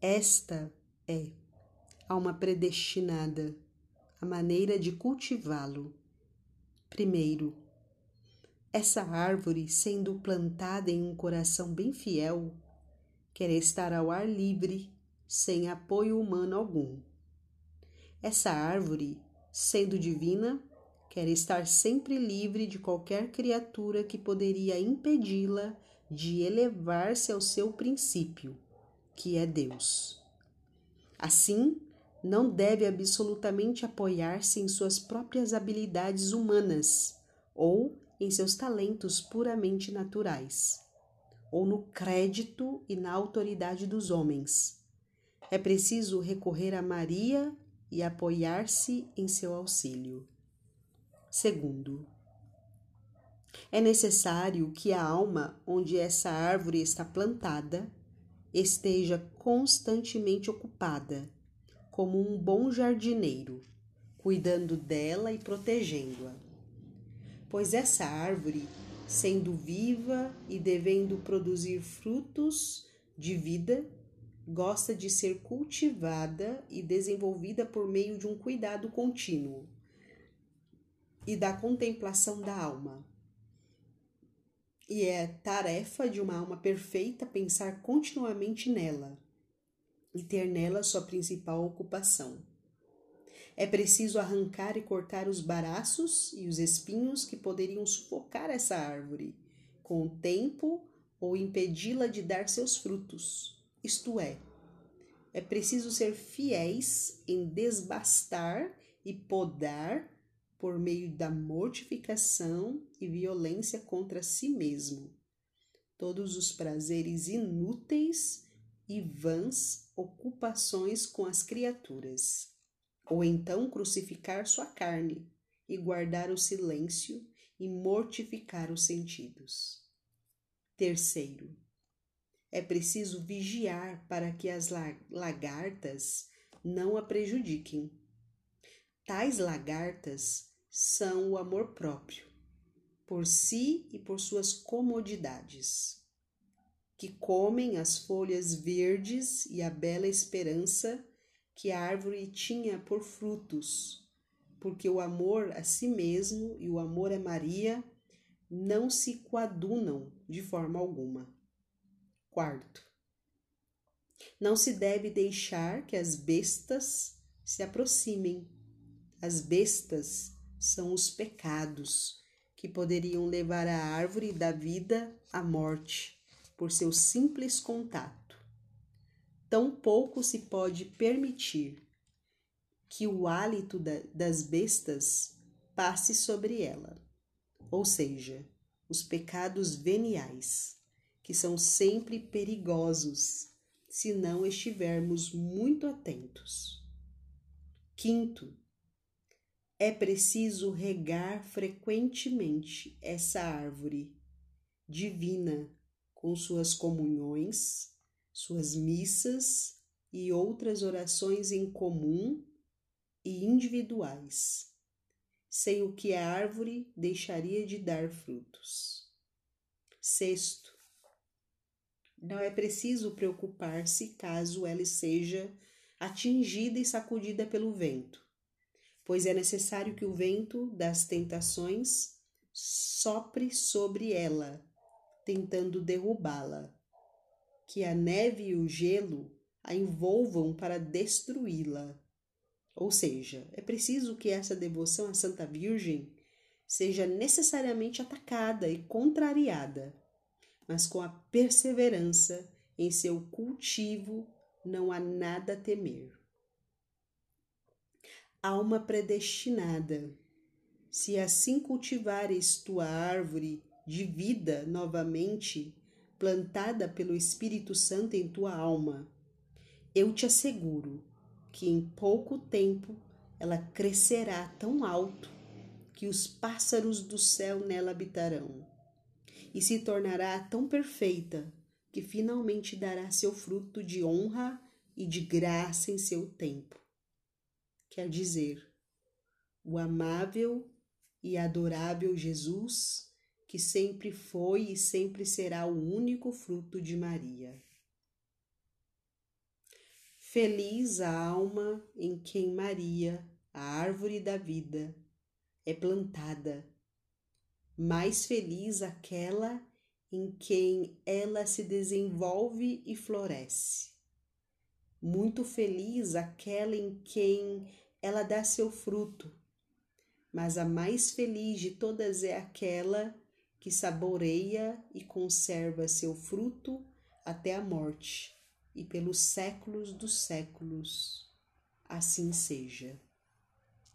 Esta é alma predestinada, a maneira de cultivá-lo. Primeiro, essa árvore, sendo plantada em um coração bem fiel, quer estar ao ar livre, sem apoio humano algum. Essa árvore, sendo divina, quer estar sempre livre de qualquer criatura que poderia impedi-la de elevar-se ao seu princípio, que é Deus. Assim, não deve absolutamente apoiar-se em suas próprias habilidades humanas ou em seus talentos puramente naturais, ou no crédito e na autoridade dos homens. É preciso recorrer a Maria e apoiar-se em seu auxílio. Segundo, é necessário que a alma onde essa árvore está plantada esteja constantemente ocupada como um bom jardineiro, cuidando dela e protegendo-a. Pois essa árvore, sendo viva e devendo produzir frutos de vida, gosta de ser cultivada e desenvolvida por meio de um cuidado contínuo e da contemplação da alma. E é tarefa de uma alma perfeita pensar continuamente nela e ter nela sua principal ocupação. É preciso arrancar e cortar os baraços e os espinhos que poderiam sufocar essa árvore com o tempo ou impedi-la de dar seus frutos. Isto é, é preciso ser fiéis em desbastar e podar por meio da mortificação e violência contra si mesmo todos os prazeres inúteis e vãs ocupações com as criaturas, ou então crucificar sua carne e guardar o silêncio e mortificar os sentidos. Terceiro, é preciso vigiar para que as lagartas não a prejudiquem. Tais lagartas são o amor próprio, por si e por suas comodidades que comem as folhas verdes e a bela esperança que a árvore tinha por frutos, porque o amor a si mesmo e o amor a Maria não se coadunam de forma alguma. Quarto, não se deve deixar que as bestas se aproximem. As bestas são os pecados que poderiam levar a árvore da vida à morte por seu simples contato. Tampouco se pode permitir que o hálito da, das bestas passe sobre ela, ou seja, os pecados veniais, que são sempre perigosos se não estivermos muito atentos. Quinto, é preciso regar frequentemente essa árvore divina com suas comunhões, suas missas e outras orações em comum e individuais, sem o que a árvore deixaria de dar frutos. Sexto, não é preciso preocupar-se caso ela seja atingida e sacudida pelo vento, pois é necessário que o vento das tentações sopre sobre ela tentando derrubá-la, que a neve e o gelo a envolvam para destruí-la. Ou seja, é preciso que essa devoção à Santa Virgem seja necessariamente atacada e contrariada, mas com a perseverança em seu cultivo não há nada a temer. Alma predestinada, se assim cultivares tua árvore de vida novamente plantada pelo Espírito Santo em tua alma, eu te asseguro que em pouco tempo ela crescerá tão alto que os pássaros do céu nela habitarão, e se tornará tão perfeita que finalmente dará seu fruto de honra e de graça em seu tempo. Quer dizer, o amável e adorável Jesus que sempre foi e sempre será o único fruto de Maria. Feliz a alma em quem Maria, a árvore da vida, é plantada. Mais feliz aquela em quem ela se desenvolve e floresce. Muito feliz aquela em quem ela dá seu fruto. Mas a mais feliz de todas é aquela que saboreia e conserva seu fruto até a morte e pelos séculos dos séculos. Assim seja.